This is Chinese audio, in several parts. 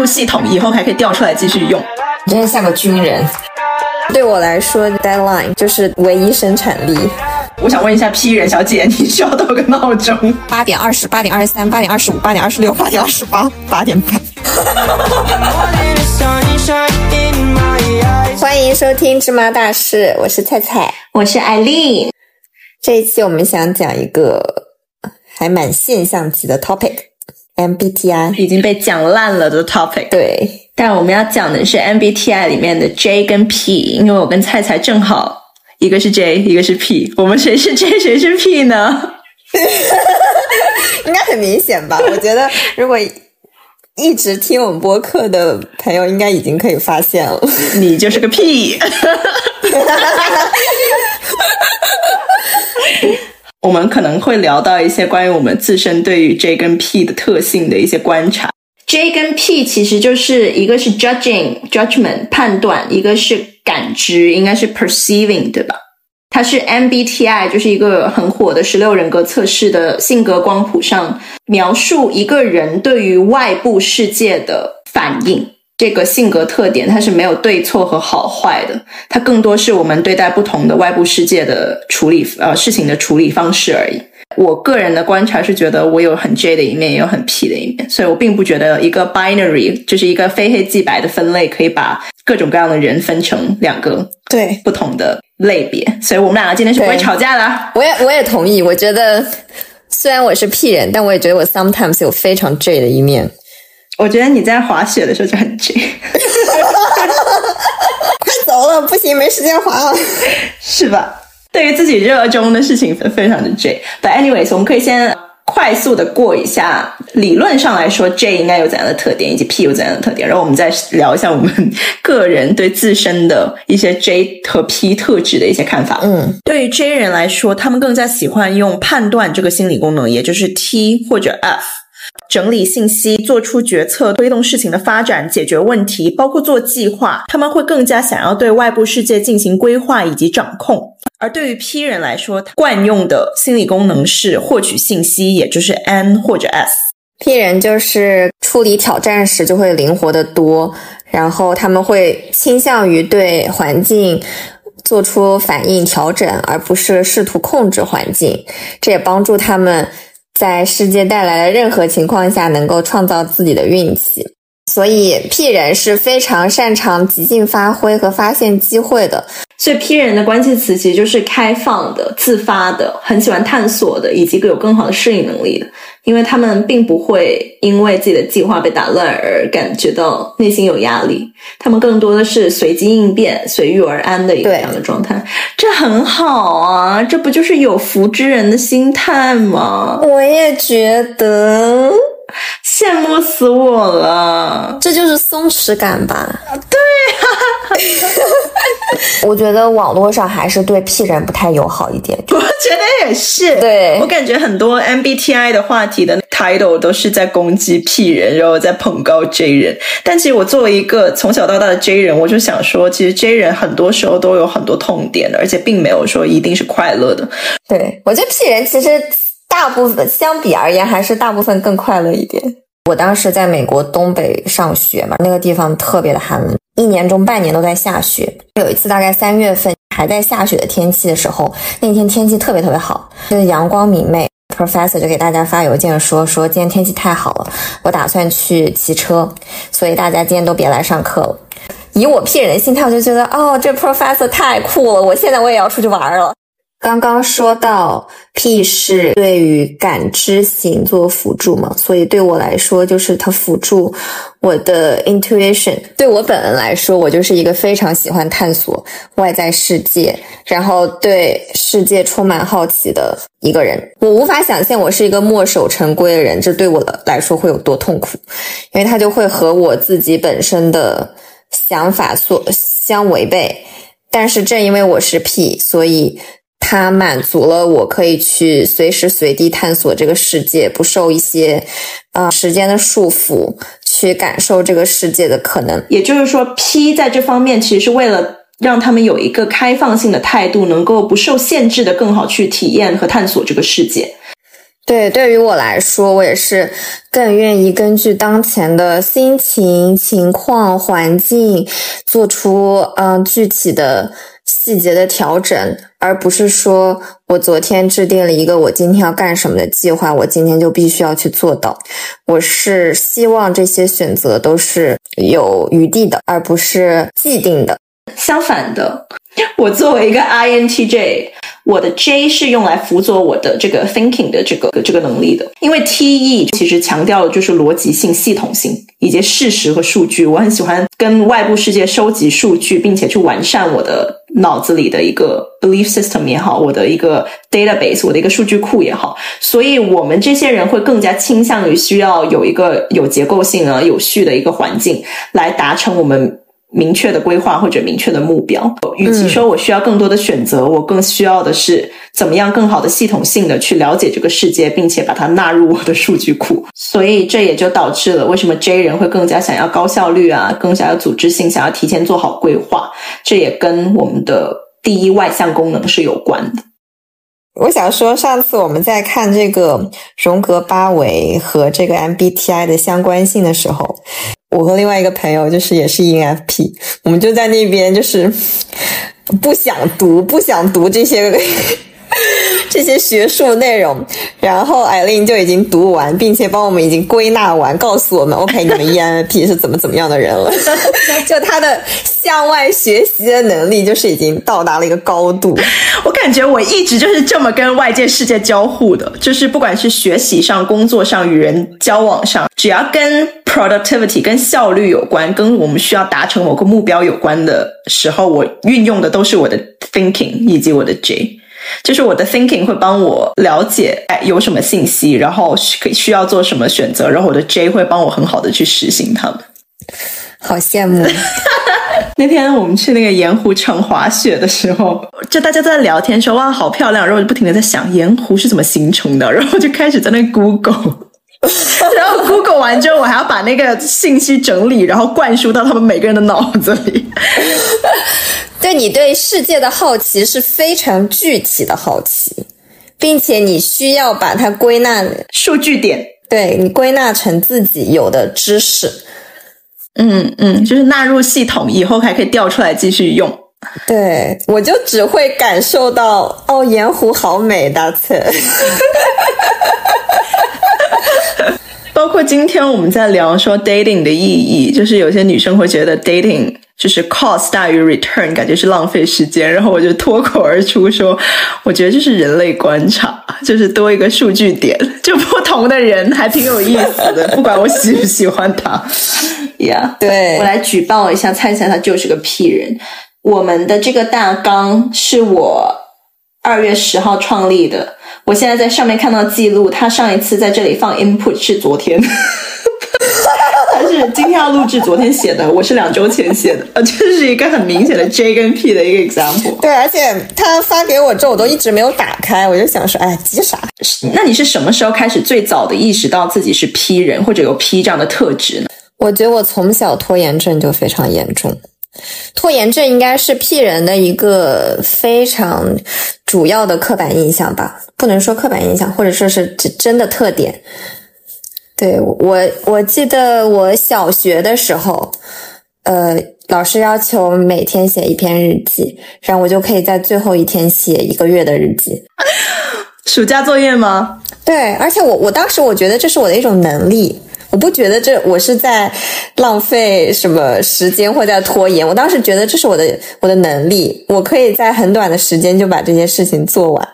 入系统，以后还可以调出来继续用。你真的像个军人。对我来说，deadline 就是唯一生产力。我想问一下 P 人小姐，你需要多少个闹钟？八点二十八点二十三八点二十五八点二十六八点二十八八点半。欢迎收听芝麻大事，我是菜菜，我是艾丽。这一期我们想讲一个还蛮现象级的 topic，MBTI 已经被讲烂了的 topic。对，但我们要讲的是 MBTI 里面的 J 跟 P，因为我跟菜菜正好。一个是 J，一个是 P，我们谁是 J，谁是 P 呢？应该很明显吧？我觉得如果一直听我们播客的朋友，应该已经可以发现了，你就是个 P。我们可能会聊到一些关于我们自身对于 J 跟 P 的特性的一些观察。J 跟 P 其实就是一个是 judging judgment 判断，一个是感知，应该是 perceiving 对吧？它是 MBTI，就是一个很火的十六人格测试的性格光谱上描述一个人对于外部世界的反应。这个性格特点它是没有对错和好坏的，它更多是我们对待不同的外部世界的处理呃事情的处理方式而已。我个人的观察是觉得我有很 J 的一面，也有很 P 的一面，所以我并不觉得一个 binary 就是一个非黑即白的分类可以把各种各样的人分成两个对不同的类别。所以我们两个今天是不会吵架的。我也我也同意，我觉得虽然我是 P 人，但我也觉得我 sometimes 有非常 J 的一面。我觉得你在滑雪的时候就很 J，快走了，不行，没时间滑了，是吧？对于自己热衷的事情非常的 J。But anyways，我们可以先快速的过一下，理论上来说 J 应该有怎样的特点，以及 P 有怎样的特点，然后我们再聊一下我们个人对自身的一些 J 和 P 特质的一些看法。嗯，对于 J 人来说，他们更加喜欢用判断这个心理功能，也就是 T 或者 F。整理信息、做出决策、推动事情的发展、解决问题，包括做计划，他们会更加想要对外部世界进行规划以及掌控。而对于 P 人来说，惯用的心理功能是获取信息，也就是 N 或者 S。P 人就是处理挑战时就会灵活的多，然后他们会倾向于对环境做出反应调整，而不是试图控制环境。这也帮助他们。在世界带来的任何情况下，能够创造自己的运气，所以 P 人是非常擅长即兴发挥和发现机会的。所以 P 人的关键词其实就是开放的、自发的、很喜欢探索的，以及有更好的适应能力的。因为他们并不会因为自己的计划被打乱而感觉到内心有压力，他们更多的是随机应变、随遇而安的一个这样的状态。这很好啊，这不就是有福之人的心态吗？我也觉得。死我了，这就是松弛感吧？对呀，我觉得网络上还是对 P 人不太友好一点。我觉得也是，对我感觉很多 MBTI 的话题的 title 都是在攻击 P 人，然后在捧高 J 人。但其实我作为一个从小到大的 J 人，我就想说，其实 J 人很多时候都有很多痛点的，而且并没有说一定是快乐的。对我觉得 P 人其实。大部分相比而言，还是大部分更快乐一点。我当时在美国东北上学嘛，那个地方特别的寒冷，一年中半年都在下雪。有一次大概三月份还在下雪的天气的时候，那天天气特别特别好，就是阳光明媚。Professor 就给大家发邮件说说今天天气太好了，我打算去骑车，所以大家今天都别来上课了。以我 P 人的心态，我就觉得哦，这 Professor 太酷了，我现在我也要出去玩了。刚刚说到 P 是对于感知型做辅助嘛，所以对我来说就是它辅助我的 intuition。对我本人来说，我就是一个非常喜欢探索外在世界，然后对世界充满好奇的一个人。我无法想象我是一个墨守成规的人，这对我的来说会有多痛苦，因为它就会和我自己本身的想法所相违背。但是正因为我是 P，所以。它满足了我可以去随时随地探索这个世界，不受一些呃时间的束缚，去感受这个世界的可能。也就是说，P 在这方面其实是为了让他们有一个开放性的态度，能够不受限制的更好去体验和探索这个世界。对，对于我来说，我也是更愿意根据当前的心情、情况、环境做出嗯具体的细节的调整，而不是说我昨天制定了一个我今天要干什么的计划，我今天就必须要去做到。我是希望这些选择都是有余地的，而不是既定的。相反的，我作为一个 INTJ。我的 J 是用来辅佐我的这个 thinking 的这个这个能力的，因为 T E 其实强调的就是逻辑性、系统性以及事实和数据。我很喜欢跟外部世界收集数据，并且去完善我的脑子里的一个 belief system 也好，我的一个 database，我的一个数据库也好。所以，我们这些人会更加倾向于需要有一个有结构性啊、有序的一个环境来达成我们。明确的规划或者明确的目标，与其说我需要更多的选择，我更需要的是怎么样更好的系统性的去了解这个世界，并且把它纳入我的数据库。所以这也就导致了为什么 J 人会更加想要高效率啊，更加有组织性，想要提前做好规划。这也跟我们的第一外向功能是有关的。我想说，上次我们在看这个荣格八维和这个 MBTI 的相关性的时候。我和另外一个朋友就是也是 ENFP，我们就在那边就是 不想读，不想读这些。这些学术内容，然后艾琳就已经读完，并且帮我们已经归纳完，告诉我们 OK，你们 ENFP 是怎么怎么样的人了。就他的向外学习的能力，就是已经到达了一个高度。我感觉我一直就是这么跟外界世界交互的，就是不管是学习上、工作上、与人交往上，只要跟 productivity、跟效率有关，跟我们需要达成某个目标有关的时候，我运用的都是我的 thinking 以及我的 J。就是我的 thinking 会帮我了解哎有什么信息，然后需需要做什么选择，然后我的 J 会帮我很好的去实行它们。好羡慕！那天我们去那个盐湖城滑雪的时候，就大家都在聊天说哇好漂亮，然后我就不停的在想盐湖是怎么形成的，然后就开始在那 Google，然后 Google 完之后我还要把那个信息整理，然后灌输到他们每个人的脑子里。对你对世界的好奇是非常具体的好奇，并且你需要把它归纳数据点，对你归纳成自己有的知识。嗯嗯，就是纳入系统以后还可以调出来继续用。对我就只会感受到哦，盐湖好美，大策。包括今天我们在聊说 dating 的意义，就是有些女生会觉得 dating 就是 cost 大于 return，感觉是浪费时间。然后我就脱口而出说，我觉得这是人类观察，就是多一个数据点，就不同的人还挺有意思的，不管我喜不喜欢他。Yeah，对我来举报一下，猜猜他就是个屁人。我们的这个大纲是我二月十号创立的。我现在在上面看到记录，他上一次在这里放 input 是昨天，他是今天要录制，昨天写的，我是两周前写的，呃，这是一个很明显的 J 跟 P 的一个 example。对，而且他发给我之后，我都一直没有打开，我就想说，哎，急啥？那你是什么时候开始最早的意识到自己是 P 人或者有 P 这样的特质呢？我觉得我从小拖延症就非常严重。拖延症应该是 P 人的一个非常主要的刻板印象吧，不能说刻板印象，或者说是真的特点。对我，我记得我小学的时候，呃，老师要求每天写一篇日记，然后我就可以在最后一天写一个月的日记。暑假作业吗？对，而且我我当时我觉得这是我的一种能力。我不觉得这我是在浪费什么时间或在拖延。我当时觉得这是我的我的能力，我可以在很短的时间就把这些事情做完。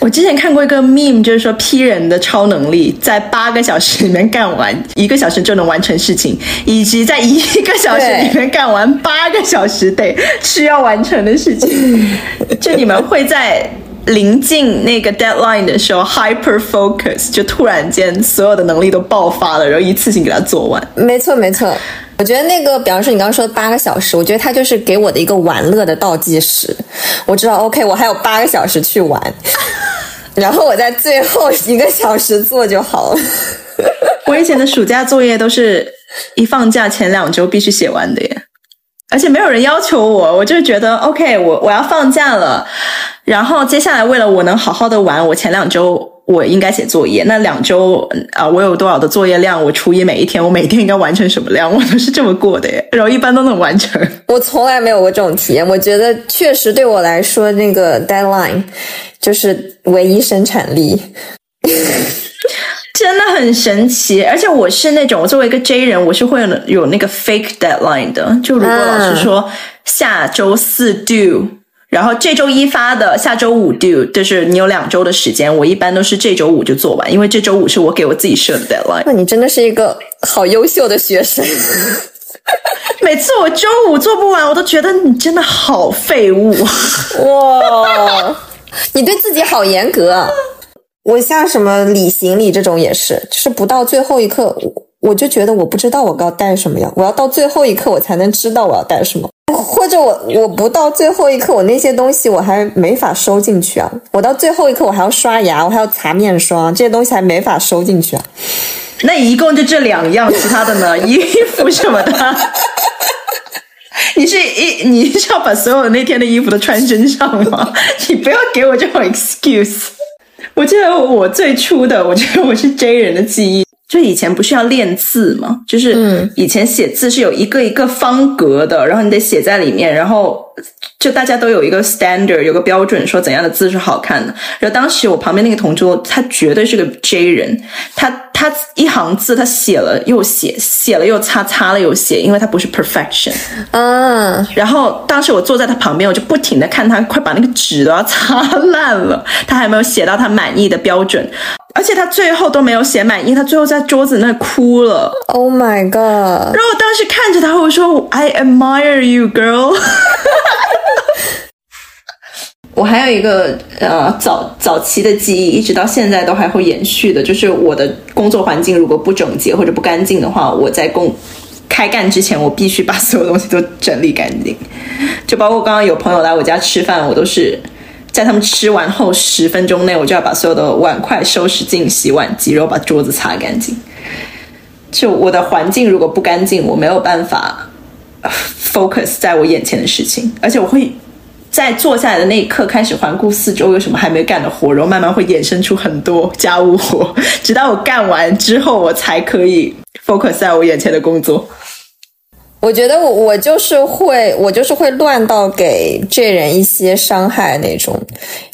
我之前看过一个 meme，就是说 P 人的超能力在八个小时里面干完一个小时就能完成事情，以及在一个小时里面干完八个小时得需要完成的事情。就你们会在。临近那个 deadline 的时候，hyper focus 就突然间所有的能力都爆发了，然后一次性给它做完。没错，没错。我觉得那个，比方说你刚刚说的八个小时，我觉得它就是给我的一个玩乐的倒计时。我知道，OK，我还有八个小时去玩，然后我在最后一个小时做就好了。我以前的暑假作业都是一放假前两周必须写完的耶。而且没有人要求我，我就觉得 OK，我我要放假了，然后接下来为了我能好好的玩，我前两周我应该写作业，那两周啊，我有多少的作业量，我除以每一天，我每天应该完成什么量，我都是这么过的耶。然后一般都能完成。我从来没有过这种体验，我觉得确实对我来说，那个 deadline 就是唯一生产力，真的很神奇。而且我是那种作为一个 J 人，我是会有那个 fake deadline 的。就如果老师说下周四 do。然后这周一发的，下周五 do，就是你有两周的时间。我一般都是这周五就做完，因为这周五是我给我自己设的 deadline。那你真的是一个好优秀的学生。每次我周五做不完，我都觉得你真的好废物。哇，你对自己好严格。我像什么理行李这种也是，就是不到最后一刻，我就觉得我不知道我要带什么呀，我要到最后一刻我才能知道我要带什么。或者我我不到最后一刻，我那些东西我还没法收进去啊！我到最后一刻，我还要刷牙，我还要擦面霜，这些东西还没法收进去啊！那一共就这两样，其他的呢？衣服什么的，你是一你是要把所有那天的衣服都穿身上吗？你不要给我这种 excuse！我记得我最初的，我觉得我是 J 人的记忆。就以前不是要练字吗？就是以前写字是有一个一个方格的，然后你得写在里面，然后就大家都有一个 standard，有个标准，说怎样的字是好看的。然后当时我旁边那个同桌，他绝对是个 J 人，他他一行字他写了又写，写了又擦，擦了又写，因为他不是 perfection。嗯。然后当时我坐在他旁边，我就不停的看他，快把那个纸都要擦烂了，他还没有写到他满意的标准。而且他最后都没有写满意，他最后在桌子那哭了。Oh my god！然后我当时看着他，我说：“I admire you, girl。” 我还有一个呃早早期的记忆，一直到现在都还会延续的，就是我的工作环境如果不整洁或者不干净的话，我在工开干之前，我必须把所有东西都整理干净。就包括刚刚有朋友来我家吃饭，我都是。在他们吃完后十分钟内，我就要把所有的碗筷收拾进洗碗机，然后把桌子擦干净。就我的环境如果不干净，我没有办法 focus 在我眼前的事情，而且我会在坐下来的那一刻开始环顾四周有什么还没干的活，然后慢慢会衍生出很多家务活，直到我干完之后，我才可以 focus 在我眼前的工作。我觉得我我就是会我就是会乱到给这人一些伤害那种。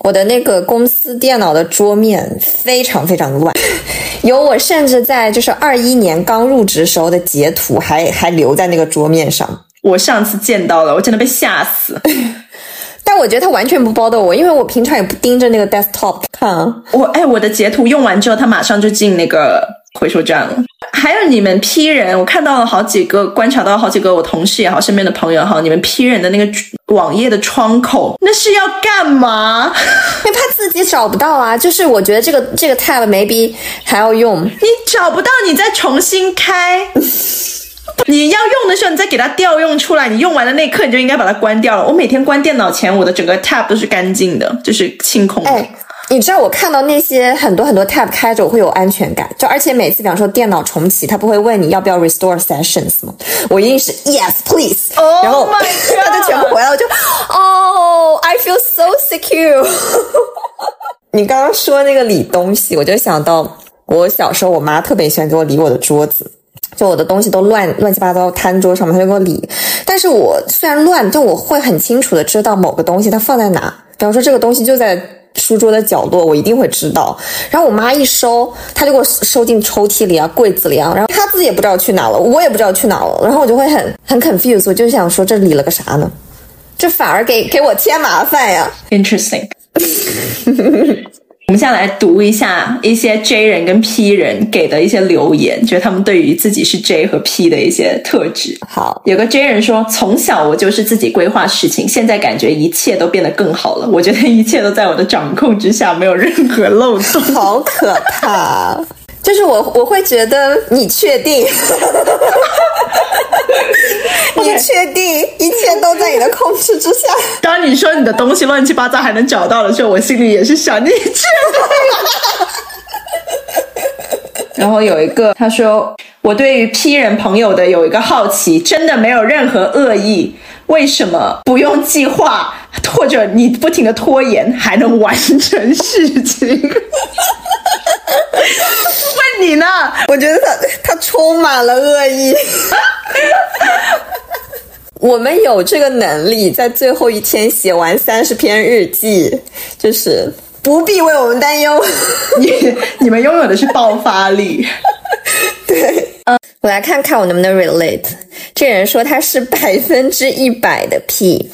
我的那个公司电脑的桌面非常非常乱，有我甚至在就是二一年刚入职时候的截图还还留在那个桌面上。我上次见到了，我真的被吓死。但我觉得他完全不包的我，因为我平常也不盯着那个 desktop 看。我哎，我的截图用完之后，他马上就进那个。回收站了，还有你们批人，我看到了好几个，观察到好几个，我同事也好，身边的朋友也好，你们批人的那个网页的窗口，那是要干嘛？因为怕自己找不到啊。就是我觉得这个这个 tab maybe 还要用，你找不到，你再重新开。你要用的时候，你再给它调用出来。你用完的那一刻，你就应该把它关掉了。我每天关电脑前，我的整个 tab 都是干净的，就是清空的。你知道我看到那些很多很多 tab 开着，我会有安全感。就而且每次，比方说电脑重启，它不会问你要不要 restore sessions 吗？我一定是 yes please，然后 它就全部回来，我就哦，I feel so secure。你刚刚说那个理东西，我就想到我小时候，我妈特别喜欢给我理我的桌子，就我的东西都乱乱七八糟摊桌上面，他就给我理。但是我虽然乱，就我会很清楚的知道某个东西它放在哪。比方说这个东西就在。书桌的角落，我一定会知道。然后我妈一收，她就给我收进抽屉里啊、柜子里啊。然后她自己也不知道去哪了，我也不知道去哪了。然后我就会很很 confused，我就想说这理了个啥呢？这反而给给我添麻烦呀。Interesting。我们现在来读一下一些 J 人跟 P 人给的一些留言，就是他们对于自己是 J 和 P 的一些特质。好，有个 J 人说：“从小我就是自己规划事情，现在感觉一切都变得更好了。我觉得一切都在我的掌控之下，没有任何漏洞。”好可怕。就是我，我会觉得你确定，你 确定一切都在你的控制之下。当你说你的东西乱七八糟还能找到的时候，我心里也是想你确定。然后有一个他说，我对于 P 人朋友的有一个好奇，真的没有任何恶意，为什么不用计划？或者你不停的拖延还能完成事情？问你呢？我觉得他他充满了恶意。我们有这个能力，在最后一天写完三十篇日记，就是不必为我们担忧。你你们拥有的是爆发力。对，嗯，我来看看我能不能 relate。这人说他是百分之一百的 P，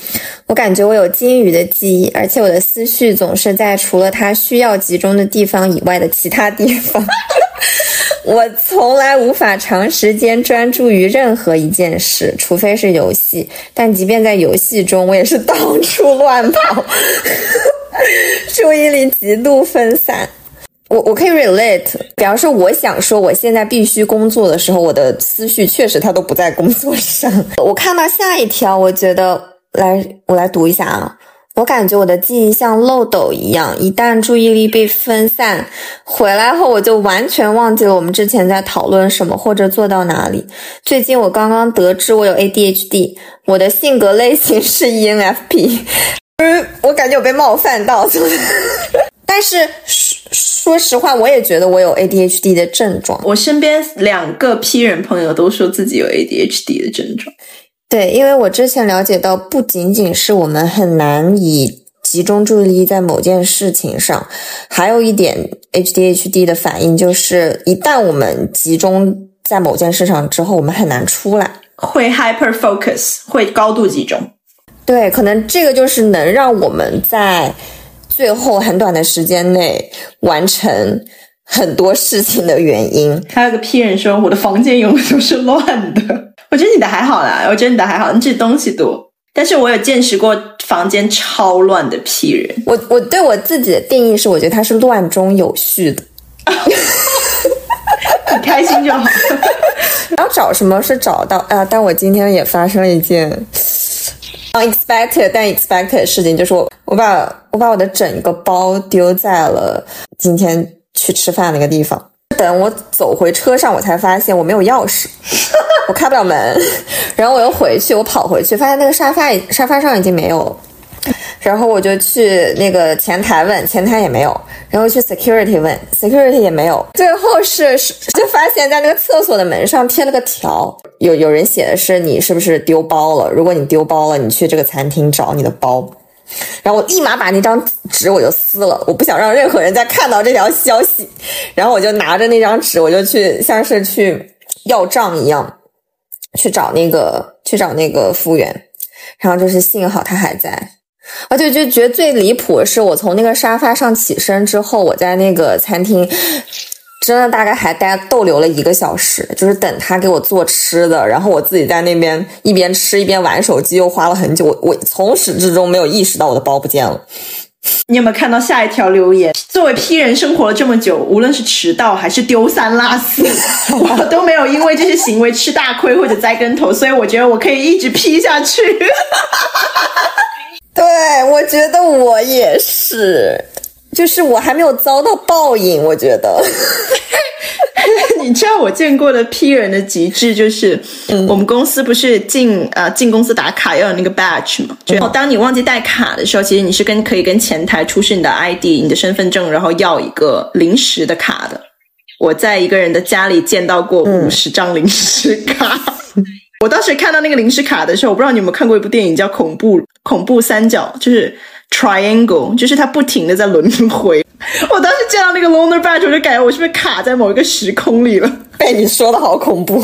我感觉我有金鱼的记忆，而且我的思绪总是在除了他需要集中的地方以外的其他地方。我从来无法长时间专注于任何一件事，除非是游戏。但即便在游戏中，我也是到处乱跑，注意力极度分散。我我可以 relate，比方说，我想说我现在必须工作的时候，我的思绪确实它都不在工作上。我看到下一条，我觉得来，我来读一下啊。我感觉我的记忆像漏斗一样，一旦注意力被分散，回来后我就完全忘记了我们之前在讨论什么或者做到哪里。最近我刚刚得知我有 ADHD，我的性格类型是 ENFP，嗯，我感觉我被冒犯到，但是。说实话，我也觉得我有 ADHD 的症状。我身边两个 P 人朋友都说自己有 ADHD 的症状。对，因为我之前了解到，不仅仅是我们很难以集中注意力在某件事情上，还有一点 ADHD 的反应就是，一旦我们集中在某件事上之后，我们很难出来，会 hyper focus，会高度集中。对，可能这个就是能让我们在。最后很短的时间内完成很多事情的原因。还有个 P 人说：“我的房间永远都是乱的。”我觉得你的还好啦，我觉得你的还好，你这东西多。但是我有见识过房间超乱的 P 人。我我对我自己的定义是，我觉得他是乱中有序的。你开心就好。然后找什么是找到啊？但我今天也发生了一件。Unexpected 但 expected 的事情就是我我把我把我的整个包丢在了今天去吃饭那个地方。等我走回车上，我才发现我没有钥匙，我开不了门。然后我又回去，我跑回去，发现那个沙发沙发上已经没有了。然后我就去那个前台问，前台也没有。然后去 security 问，security 也没有。最后是是就发现，在那个厕所的门上贴了个条，有有人写的是你是不是丢包了？如果你丢包了，你去这个餐厅找你的包。然后我立马把那张纸我就撕了，我不想让任何人再看到这条消息。然后我就拿着那张纸，我就去像是去要账一样，去找那个去找那个服务员。然后就是幸好他还在。而且就觉得最离谱的是，我从那个沙发上起身之后，我在那个餐厅真的大概还待逗留了一个小时，就是等他给我做吃的，然后我自己在那边一边吃一边玩手机，又花了很久。我我从始至终没有意识到我的包不见了。你有没有看到下一条留言？作为 P 人生活了这么久，无论是迟到还是丢三落四，我都没有因为这些行为吃大亏或者栽跟头，所以我觉得我可以一直 P 下去。对，我觉得我也是，就是我还没有遭到报应。我觉得，你知道我见过的 P 人的极致就是，我们公司不是进呃进公司打卡要有那个 badge 嘛？就当你忘记带卡的时候，其实你是跟可以跟前台出示你的 ID、你的身份证，然后要一个临时的卡的。我在一个人的家里见到过五十张临时卡。我当时看到那个临时卡的时候，我不知道你有没有看过一部电影叫《恐怖恐怖三角》，就是 Triangle，就是它不停的在轮回。我当时见到那个 Loner Badge，我就感觉我是不是卡在某一个时空里了？被你说的好恐怖。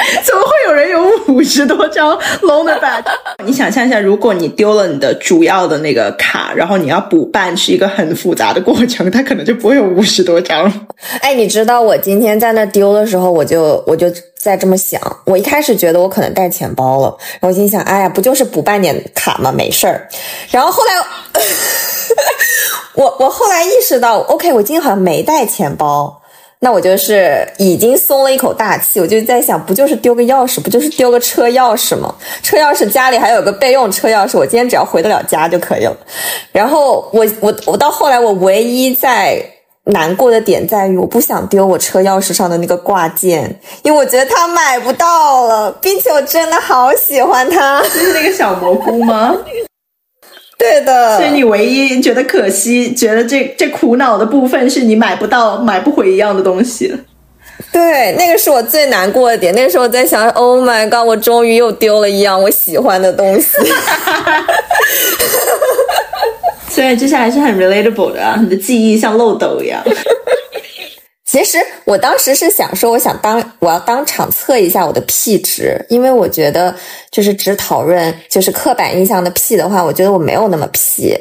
怎么会有人有五十多张 loaner bag？你想象一下，如果你丢了你的主要的那个卡，然后你要补办，是一个很复杂的过程，它可能就不会有五十多张。哎，你知道我今天在那丢的时候，我就我就在这么想。我一开始觉得我可能带钱包了，然后心想，哎呀，不就是补办点卡吗？没事儿。然后后来，我我后来意识到，OK，我今天好像没带钱包。那我就是已经松了一口大气，我就在想，不就是丢个钥匙，不就是丢个车钥匙吗？车钥匙家里还有个备用车钥匙，我今天只要回得了家就可以了。然后我我我到后来，我唯一在难过的点在于，我不想丢我车钥匙上的那个挂件，因为我觉得它买不到了，并且我真的好喜欢它。就是那个小蘑菇吗？对的。所以你唯一觉得可惜、觉得这这苦恼的部分是你买不到、买不回一样的东西。对，那个是我最难过的点。那个时候我在想，Oh my god，我终于又丢了一样我喜欢的东西。所以接下来是很 relatable 的啊，你的记忆像漏斗一样。其实我当时是想说，我想当我要当场测一下我的 P 值，因为我觉得就是只讨论就是刻板印象的 P 的话，我觉得我没有那么 P。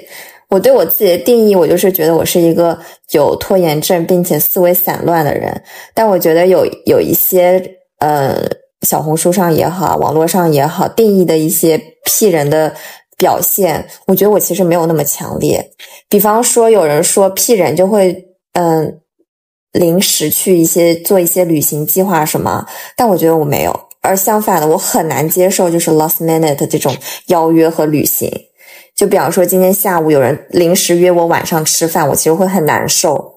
我对我自己的定义，我就是觉得我是一个有拖延症并且思维散乱的人。但我觉得有有一些呃，小红书上也好，网络上也好，定义的一些 P 人的表现，我觉得我其实没有那么强烈。比方说，有人说 P 人就会嗯。临时去一些做一些旅行计划什么，但我觉得我没有，而相反的，我很难接受就是 last minute 这种邀约和旅行。就比方说今天下午有人临时约我晚上吃饭，我其实会很难受。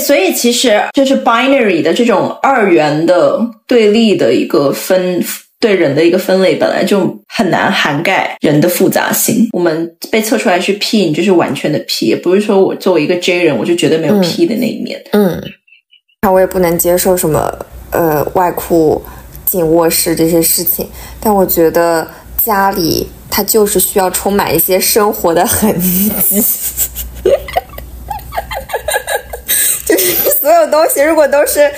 所以其实就是 binary 的这种二元的对立的一个分。对人的一个分类本来就很难涵盖人的复杂性。我们被测出来是 P，你就是完全的 P，也不是说我作为一个 J 人，我就绝对没有 P 的那一面。嗯，那我也不能接受什么呃外裤进卧室这些事情。但我觉得家里它就是需要充满一些生活的痕迹，就是所有东西如果都是。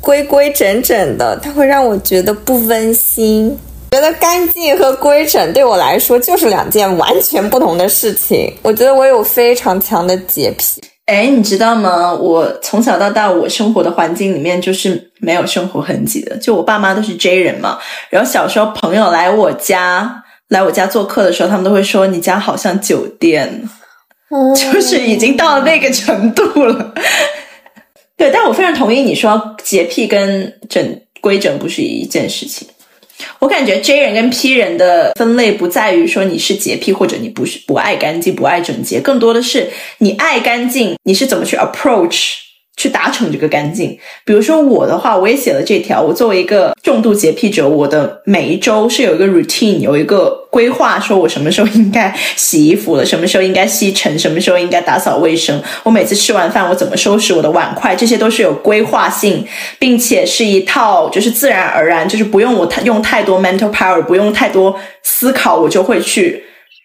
规规整整的，它会让我觉得不温馨。觉得干净和规整对我来说就是两件完全不同的事情。我觉得我有非常强的洁癖。哎，你知道吗？我从小到大，我生活的环境里面就是没有生活痕迹的。就我爸妈都是 J 人嘛，然后小时候朋友来我家来我家做客的时候，他们都会说你家好像酒店，就是已经到了那个程度了。对，但我非常同意你说洁癖跟整规整不是一件事情。我感觉 J 人跟 P 人的分类不在于说你是洁癖或者你不是不爱干净、不爱整洁，更多的是你爱干净，你是怎么去 approach。去达成这个干净。比如说我的话，我也写了这条。我作为一个重度洁癖者，我的每一周是有一个 routine，有一个规划，说我什么时候应该洗衣服了，什么时候应该吸尘，什么时候应该打扫卫生。我每次吃完饭，我怎么收拾我的碗筷，这些都是有规划性，并且是一套就是自然而然，就是不用我太用太多 mental power，不用太多思考，我就会去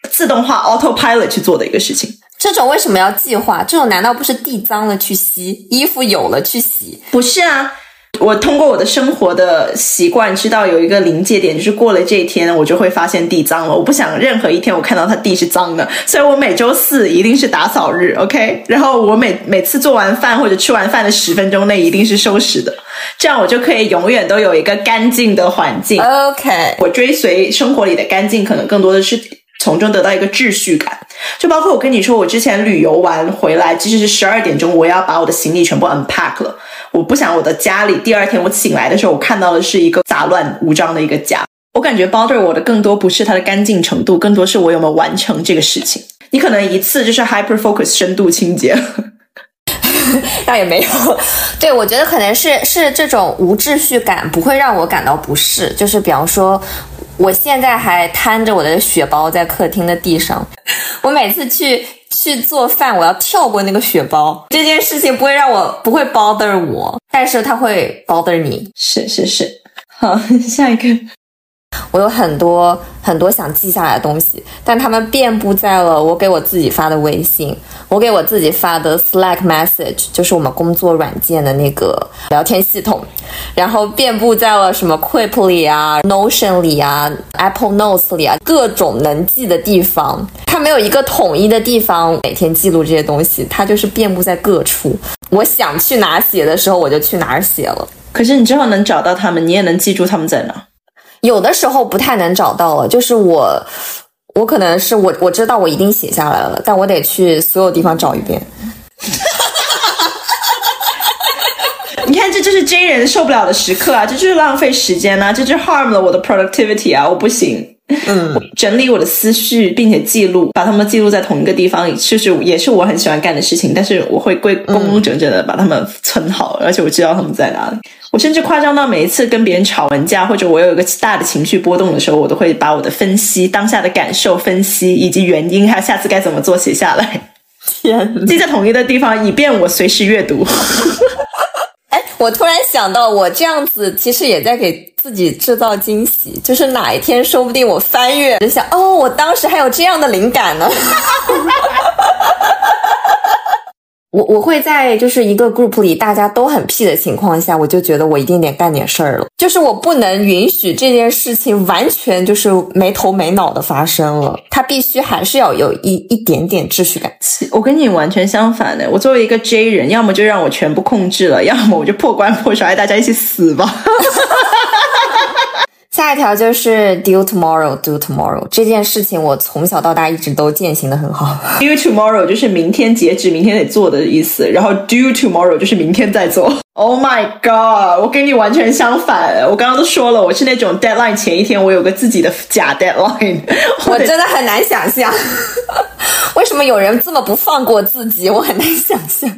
自动化 autopilot 去做的一个事情。这种为什么要计划？这种难道不是地脏了去吸，衣服有了去洗？不是啊，我通过我的生活的习惯知道有一个临界点，就是过了这一天，我就会发现地脏了。我不想任何一天我看到它地是脏的，所以我每周四一定是打扫日，OK？然后我每每次做完饭或者吃完饭的十分钟内一定是收拾的，这样我就可以永远都有一个干净的环境，OK？我追随生活里的干净，可能更多的是。从中得到一个秩序感，就包括我跟你说，我之前旅游完回来，即使是十二点钟，我也要把我的行李全部 unpack 了。我不想我的家里第二天我醒来的时候，我看到的是一个杂乱无章的一个家。我感觉 bother 我的更多不是它的干净程度，更多是我有没有完成这个事情。你可能一次就是 hyper focus 深度清洁，倒也没有。对我觉得可能是是这种无秩序感不会让我感到不适，就是比方说。我现在还摊着我的血包在客厅的地上，我每次去去做饭，我要跳过那个血包。这件事情不会让我不会 bother 我，但是它会 bother 你。是是是，好，下一个。我有很多很多想记下来的东西，但他们遍布在了我给我自己发的微信，我给我自己发的 Slack message，就是我们工作软件的那个聊天系统，然后遍布在了什么 Quip 里啊、Notion 里啊、Apple Notes 里啊，各种能记的地方，它没有一个统一的地方每天记录这些东西，它就是遍布在各处。我想去哪写的时候，我就去哪写了。可是你之后能找到他们，你也能记住他们在哪。有的时候不太能找到了，就是我，我可能是我我知道我一定写下来了，但我得去所有地方找一遍。你看，这就是 J 人受不了的时刻啊！这就是浪费时间呐，这就 harm 了我的 productivity 啊！我不行。嗯，整理我的思绪，并且记录，把它们记录在同一个地方，就是也是我很喜欢干的事情。但是我会规工工整整的把它们存好，而且我知道它们在哪里。我甚至夸张到每一次跟别人吵完架，或者我有一个大的情绪波动的时候，我都会把我的分析、当下的感受分析以及原因，还有下次该怎么做写下来，天，记在统一的地方，以便我随时阅读。我突然想到，我这样子其实也在给自己制造惊喜，就是哪一天说不定我翻阅就想，哦，我当时还有这样的灵感呢。我我会在就是一个 group 里大家都很屁的情况下，我就觉得我一定得干点事儿了。就是我不能允许这件事情完全就是没头没脑的发生了，它必须还是要有一一点点秩序感。我跟你完全相反的，我作为一个 J 人，要么就让我全部控制了，要么我就破罐破摔，大家一起死吧。下一条就是 do tomorrow, do tomorrow 这件事情，我从小到大一直都践行的很好。do tomorrow 就是明天截止，明天得做的意思，然后 do tomorrow 就是明天再做。Oh my god，我跟你完全相反。我刚刚都说了，我是那种 deadline 前一天我有个自己的假 deadline。我真的很难想象，为什么有人这么不放过自己？我很难想象。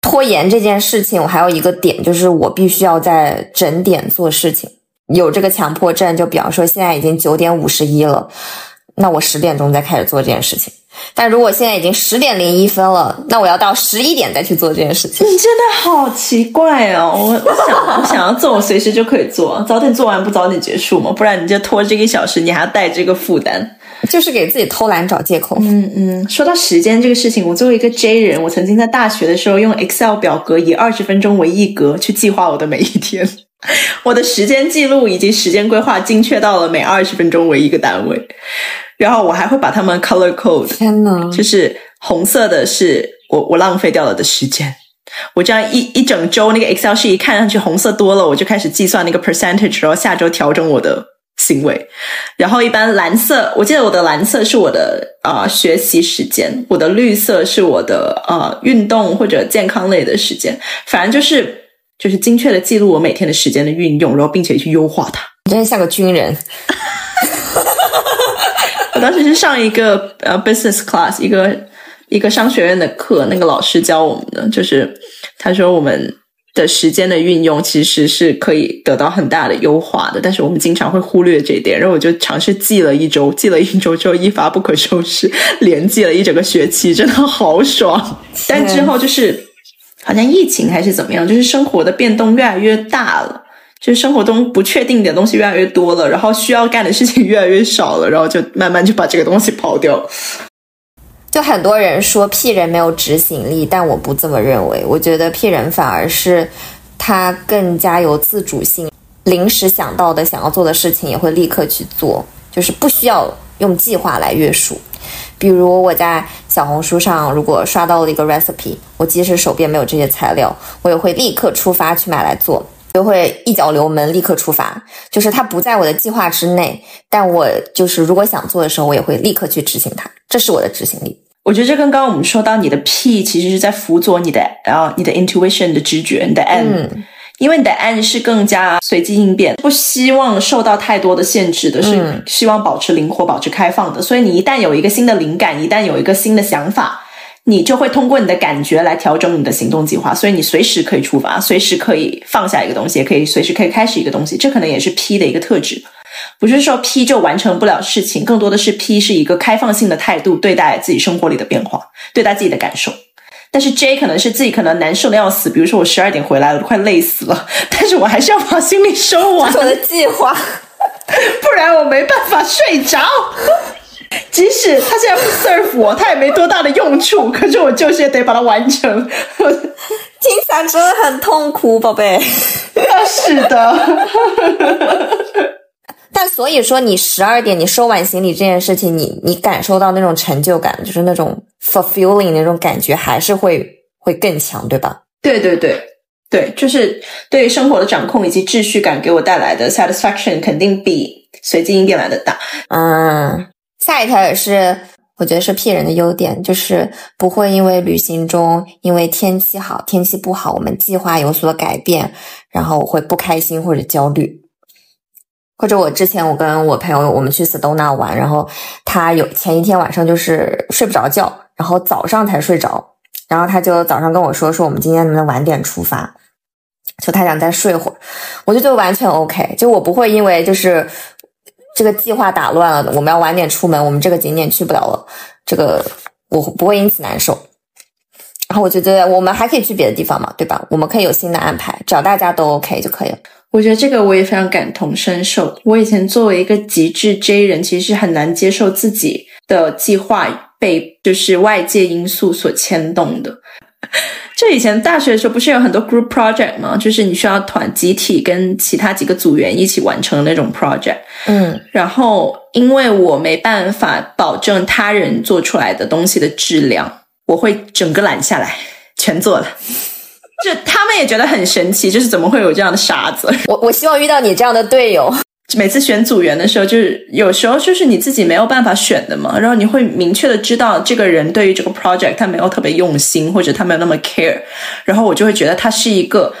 拖延这件事情，我还有一个点，就是我必须要在整点做事情。有这个强迫症，就比方说现在已经九点五十一了，那我十点钟再开始做这件事情。但如果现在已经十点零一分了，那我要到十一点再去做这件事情。你真的好奇怪哦！我我想我想要做，我随时就可以做，早点做完不早点结束吗？不然你就拖这个小时，你还要带这个负担，就是给自己偷懒找借口。嗯嗯。说到时间这个事情，我作为一个 J 人，我曾经在大学的时候用 Excel 表格以二十分钟为一格去计划我的每一天。我的时间记录以及时间规划精确到了每二十分钟为一个单位，然后我还会把它们 color code。天呐，就是红色的是我我浪费掉了的时间。我这样一一整周那个 Excel 是一看上去红色多了，我就开始计算那个 percentage，然后下周调整我的行为。然后一般蓝色，我记得我的蓝色是我的啊学习时间，我的绿色是我的呃运动或者健康类的时间，反正就是。就是精确的记录我每天的时间的运用，然后并且去优化它。你真的像个军人。我当时是上一个呃 business class 一个一个商学院的课，那个老师教我们的，就是他说我们的时间的运用其实是可以得到很大的优化的，但是我们经常会忽略这一点。然后我就尝试记了一周，记了一周之后一发不可收拾，连记了一整个学期，真的好爽。但之后就是。好像疫情还是怎么样，就是生活的变动越来越大了，就是生活中不确定的东西越来越多了，然后需要干的事情越来越少了，然后就慢慢就把这个东西抛掉。就很多人说 P 人没有执行力，但我不这么认为。我觉得 P 人反而是他更加有自主性，临时想到的想要做的事情也会立刻去做，就是不需要用计划来约束。比如我在小红书上，如果刷到了一个 recipe，我即使手边没有这些材料，我也会立刻出发去买来做，就会一脚油门立刻出发。就是它不在我的计划之内，但我就是如果想做的时候，我也会立刻去执行它。这是我的执行力。我觉得这跟刚刚我们说到你的 P，其实是在辅佐你的，然后你的 intuition 的直觉，你的 M。因为你的 N 是更加随机应变，不希望受到太多的限制的，是希望保持灵活、保持开放的。所以你一旦有一个新的灵感，一旦有一个新的想法，你就会通过你的感觉来调整你的行动计划。所以你随时可以出发，随时可以放下一个东西，也可以随时可以开始一个东西。这可能也是 P 的一个特质，不是说 P 就完成不了事情，更多的是 P 是一个开放性的态度对待自己生活里的变化，对待自己的感受。但是 J 可能是自己可能难受的要死，比如说我十二点回来了，都快累死了，但是我还是要把行李收完。我的计划，不然我没办法睡着。即使他现在不 serve 我，他也没多大的用处，可是我就是得把它完成。听起来真的很痛苦，宝贝。是的。但所以说，你十二点你收完行李这件事情，你你感受到那种成就感，就是那种 fulfilling 那种感觉，还是会会更强，对吧？对对对对，就是对生活的掌控以及秩序感给我带来的 satisfaction 肯定比随机应变来的大。嗯，下一条也是我觉得是 P 人的优点，就是不会因为旅行中因为天气好天气不好，我们计划有所改变，然后会不开心或者焦虑。或者我之前我跟我朋友我们去 Sedona 玩，然后他有前一天晚上就是睡不着觉，然后早上才睡着，然后他就早上跟我说说我们今天能不能晚点出发，就他想再睡会儿，我就觉得完全 OK，就我不会因为就是这个计划打乱了，我们要晚点出门，我们这个景点去不了了，这个我不会因此难受。然后我就觉得我们还可以去别的地方嘛，对吧？我们可以有新的安排，只要大家都 OK 就可以了。我觉得这个我也非常感同身受。我以前作为一个极致 J 人，其实是很难接受自己的计划被就是外界因素所牵动的。就以前大学的时候，不是有很多 group project 吗？就是你需要团集体跟其他几个组员一起完成那种 project。嗯，然后因为我没办法保证他人做出来的东西的质量，我会整个揽下来，全做了。就他们也觉得很神奇，就是怎么会有这样的傻子？我我希望遇到你这样的队友。每次选组员的时候，就是有时候就是你自己没有办法选的嘛，然后你会明确的知道这个人对于这个 project 他没有特别用心，或者他没有那么 care，然后我就会觉得他是一个。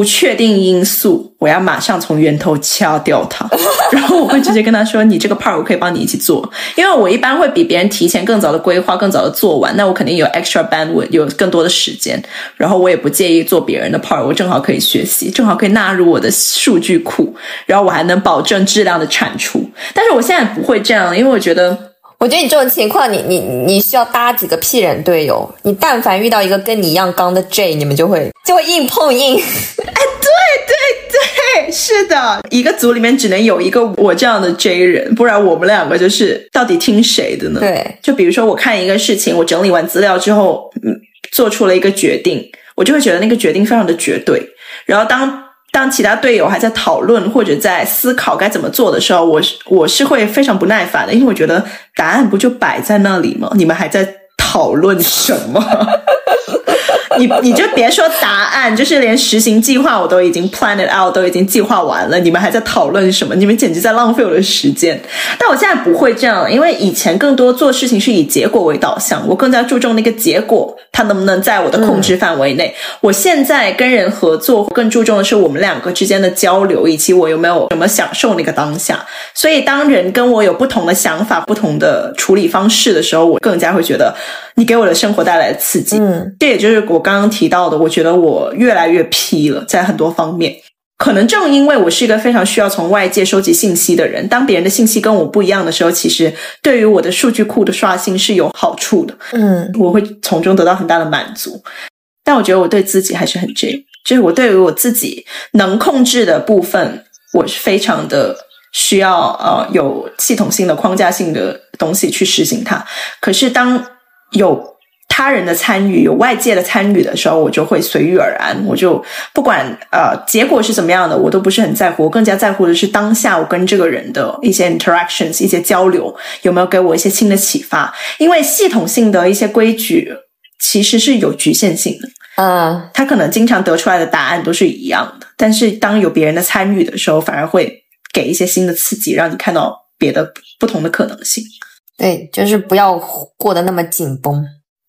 不确定因素，我要马上从源头掐掉它。然后我会直接跟他说：“你这个 part 我可以帮你一起做，因为我一般会比别人提前更早的规划，更早的做完。那我肯定有 extra bandwidth，有更多的时间。然后我也不介意做别人的 part，我正好可以学习，正好可以纳入我的数据库。然后我还能保证质量的产出。但是我现在不会这样，因为我觉得。”我觉得你这种情况，你你你需要搭几个屁人队友。你但凡遇到一个跟你一样刚的 J，你们就会就会硬碰硬。哎，对对对，是的，一个组里面只能有一个我这样的 J 人，不然我们两个就是到底听谁的呢？对，就比如说我看一个事情，我整理完资料之后，嗯，做出了一个决定，我就会觉得那个决定非常的绝对。然后当当其他队友还在讨论或者在思考该怎么做的时候，我是我是会非常不耐烦的，因为我觉得答案不就摆在那里吗？你们还在讨论什么？你你就别说答案，就是连实行计划我都已经 plan it out，都已经计划完了，你们还在讨论什么？你们简直在浪费我的时间。但我现在不会这样，因为以前更多做事情是以结果为导向，我更加注重那个结果，它能不能在我的控制范围内。我现在跟人合作，更注重的是我们两个之间的交流，以及我有没有什么享受那个当下。所以当人跟我有不同的想法、不同的处理方式的时候，我更加会觉得你给我的生活带来的刺激。嗯，这也就是我。刚刚提到的，我觉得我越来越 P 了，在很多方面，可能正因为我是一个非常需要从外界收集信息的人，当别人的信息跟我不一样的时候，其实对于我的数据库的刷新是有好处的。嗯，我会从中得到很大的满足。但我觉得我对自己还是很 J，就是我对于我自己能控制的部分，我是非常的需要呃有系统性的框架性的东西去实行它。可是当有他人的参与，有外界的参与的时候，我就会随遇而安。我就不管呃结果是怎么样的，我都不是很在乎。我更加在乎的是当下我跟这个人的一些 interactions，一些交流有没有给我一些新的启发。因为系统性的一些规矩其实是有局限性的。嗯，他可能经常得出来的答案都是一样的，但是当有别人的参与的时候，反而会给一些新的刺激，让你看到别的不同的可能性。对，就是不要过得那么紧绷。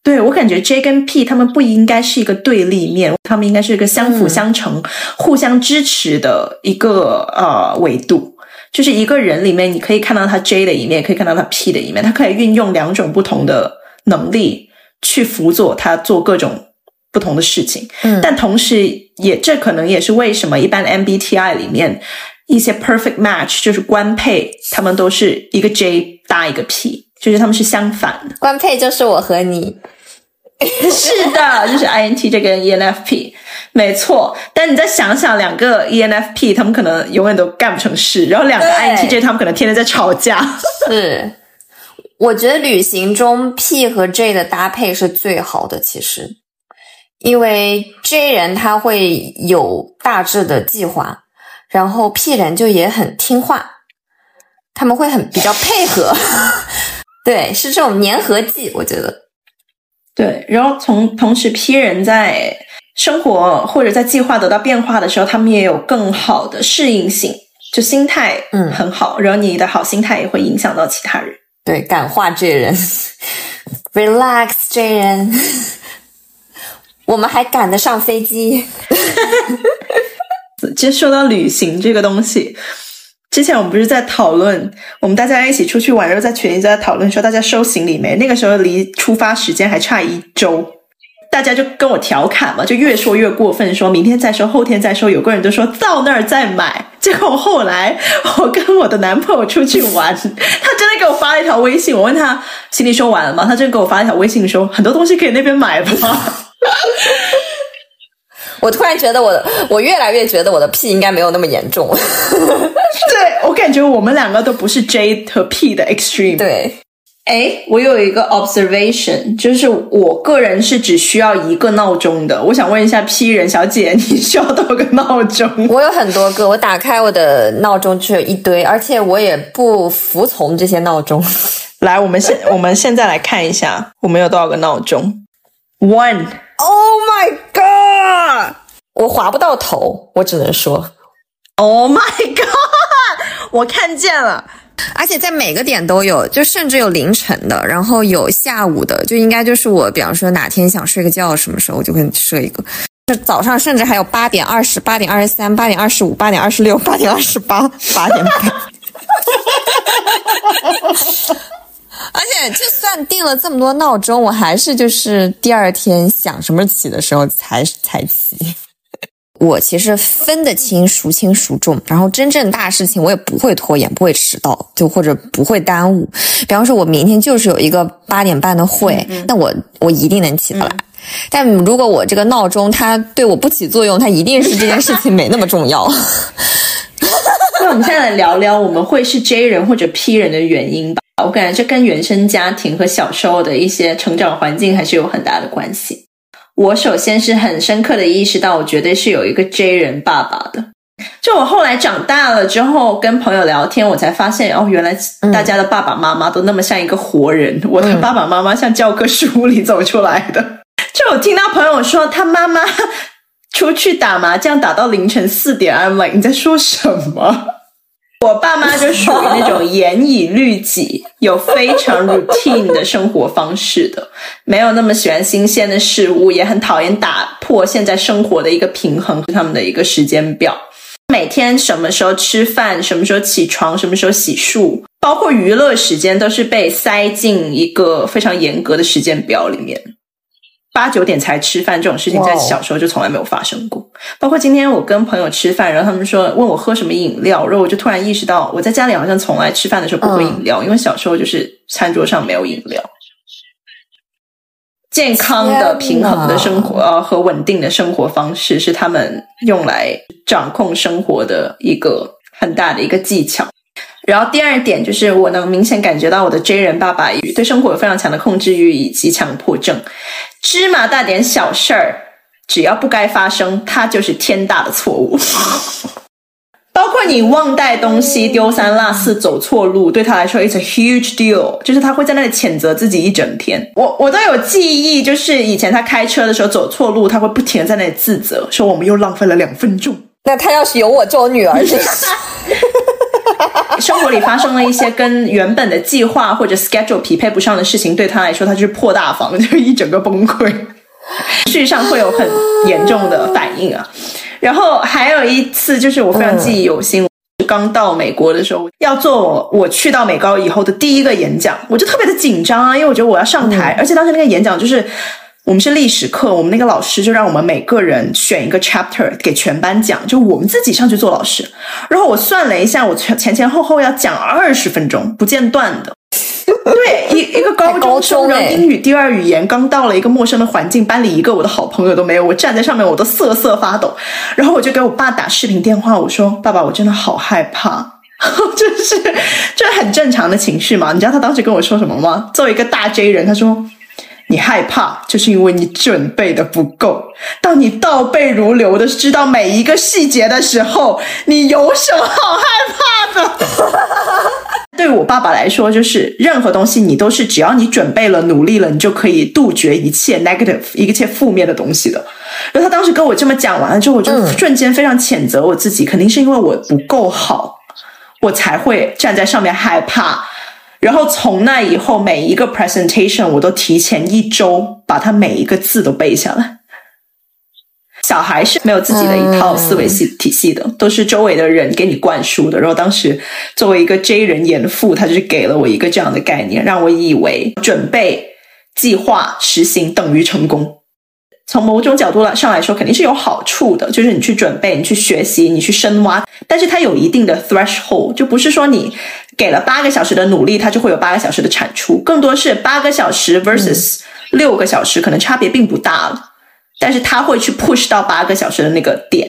对我感觉 J 跟 P 他们不应该是一个对立面，他们应该是一个相辅相成、互相支持的一个呃维度。就是一个人里面，你可以看到他 J 的一面，也可以看到他 P 的一面，他可以运用两种不同的能力去辅佐他做各种不同的事情。嗯，但同时也这可能也是为什么一般 MBTI 里面一些 perfect match 就是官配，他们都是一个 J 搭一个 P。就是他们是相反的，官配就是我和你，是的，就是 INTJ 跟 ENFP，没错。但你再想想，两个 ENFP，他们可能永远都干不成事，然后两个 INTJ，他们可能天天在吵架。是，我觉得旅行中 P 和 J 的搭配是最好的，其实，因为 J 人他会有大致的计划，然后 P 人就也很听话，他们会很比较配合。对，是这种粘合剂，我觉得。对，然后从同时批人在生活或者在计划得到变化的时候，他们也有更好的适应性，就心态嗯很好。然后你的好心态也会影响到其他人。对，感化这人，relax 这人，我们还赶得上飞机。其实说到旅行这个东西。之前我们不是在讨论，我们大家一起出去玩，然后在群里在讨论说大家收行李没？那个时候离出发时间还差一周，大家就跟我调侃嘛，就越说越过分，说明天再收，后天再收。有个人就说到那儿再买。结果后来我跟我的男朋友出去玩，他真的给我发了一条微信，我问他行李收完了吗？他真的给我发了一条微信说很多东西可以那边买吧。我突然觉得我我越来越觉得我的屁应该没有那么严重。对我感觉我们两个都不是 J 和 P 的 extreme。对，哎，我有一个 observation，就是我个人是只需要一个闹钟的。我想问一下 P 人小姐，你需要多少个闹钟？我有很多个，我打开我的闹钟就有一堆，而且我也不服从这些闹钟。来，我们现我们现在来看一下，我们有多少个闹钟？One。Oh my god！我划不到头，我只能说，Oh my god！我看见了，而且在每个点都有，就甚至有凌晨的，然后有下午的，就应该就是我，比方说哪天想睡个觉，什么时候我就会设一个。就早上甚至还有八点二十八点二十三、八点二十五、八点二十六、八点二十八、八点半。而且，就算定了这么多闹钟，我还是就是第二天想什么起的时候才才起。我其实分得清孰轻孰重，然后真正大事情我也不会拖延，不会迟到，就或者不会耽误。比方说，我明天就是有一个八点半的会，那我我一定能起得来。但如果我这个闹钟它对我不起作用，它一定是这件事情没那么重要。那我们现在来聊聊我们会是 J 人或者 P 人的原因吧。我感觉这跟原生家庭和小时候的一些成长环境还是有很大的关系。我首先是很深刻的意识到，我绝对是有一个 J 人爸爸的。就我后来长大了之后，跟朋友聊天，我才发现哦，原来大家的爸爸妈妈都那么像一个活人。我的爸爸妈妈像教科书里走出来的。就我听到朋友说他妈妈出去打麻将打到凌晨四点，I'm like 你在说什么？我爸妈就属于那种严以律己、有非常 routine 的生活方式的，没有那么喜欢新鲜的事物，也很讨厌打破现在生活的一个平衡，他们的一个时间表。每天什么时候吃饭，什么时候起床，什么时候洗漱，包括娱乐时间，都是被塞进一个非常严格的时间表里面。八九点才吃饭这种事情，在小时候就从来没有发生过。包括今天我跟朋友吃饭，然后他们说问我喝什么饮料，然后我就突然意识到，我在家里好像从来吃饭的时候不喝饮料，因为小时候就是餐桌上没有饮料。健康的、平衡的生活呃和稳定的生活方式是他们用来掌控生活的一个很大的一个技巧。然后第二点就是，我能明显感觉到我的 J 人爸爸对生活有非常强的控制欲以及强迫症。芝麻大点小事儿，只要不该发生，它就是天大的错误。包括你忘带东西、丢三落四、走错路，对他来说 it's a huge deal，就是他会在那里谴责自己一整天。我我都有记忆，就是以前他开车的时候走错路，他会不停的在那里自责，说我们又浪费了两分钟。那他要是有我这种女儿，生活里发生了一些跟原本的计划或者 schedule 匹配不上的事情，对他来说，他就是破大防，就一整个崩溃，事实上会有很严重的反应啊。然后还有一次，就是我非常记忆犹新，刚到美国的时候，要做我我去到美高以后的第一个演讲，我就特别的紧张啊，因为我觉得我要上台，而且当时那个演讲就是。我们是历史课，我们那个老师就让我们每个人选一个 chapter 给全班讲，就我们自己上去做老师。然后我算了一下，我前前前后后要讲二十分钟，不间断的。对，一一个高中生，然后英语第二语言，刚到了一个陌生的环境，班里一个我的好朋友都没有，我站在上面我都瑟瑟发抖。然后我就给我爸打视频电话，我说：“爸爸，我真的好害怕。”就是这很正常的情绪嘛。你知道他当时跟我说什么吗？作为一个大 J 人，他说。你害怕，就是因为你准备的不够。当你倒背如流的知道每一个细节的时候，你有什么好害怕的？对我爸爸来说，就是任何东西你都是只要你准备了、努力了，你就可以杜绝一切 negative、一切负面的东西的。然后他当时跟我这么讲完了之后，我就瞬间非常谴责我自己，肯定是因为我不够好，我才会站在上面害怕。然后从那以后，每一个 presentation 我都提前一周把它每一个字都背下来。小孩是没有自己的一套思维系体系的，都是周围的人给你灌输的。然后当时作为一个 J 人严父，他就是给了我一个这样的概念，让我以为准备、计划、实行等于成功。从某种角度来上来说，肯定是有好处的，就是你去准备、你去学习、你去深挖，但是它有一定的 threshold，就不是说你给了八个小时的努力，它就会有八个小时的产出，更多是八个小时 versus 六个小时，可能差别并不大了，但是他会去 push 到八个小时的那个点。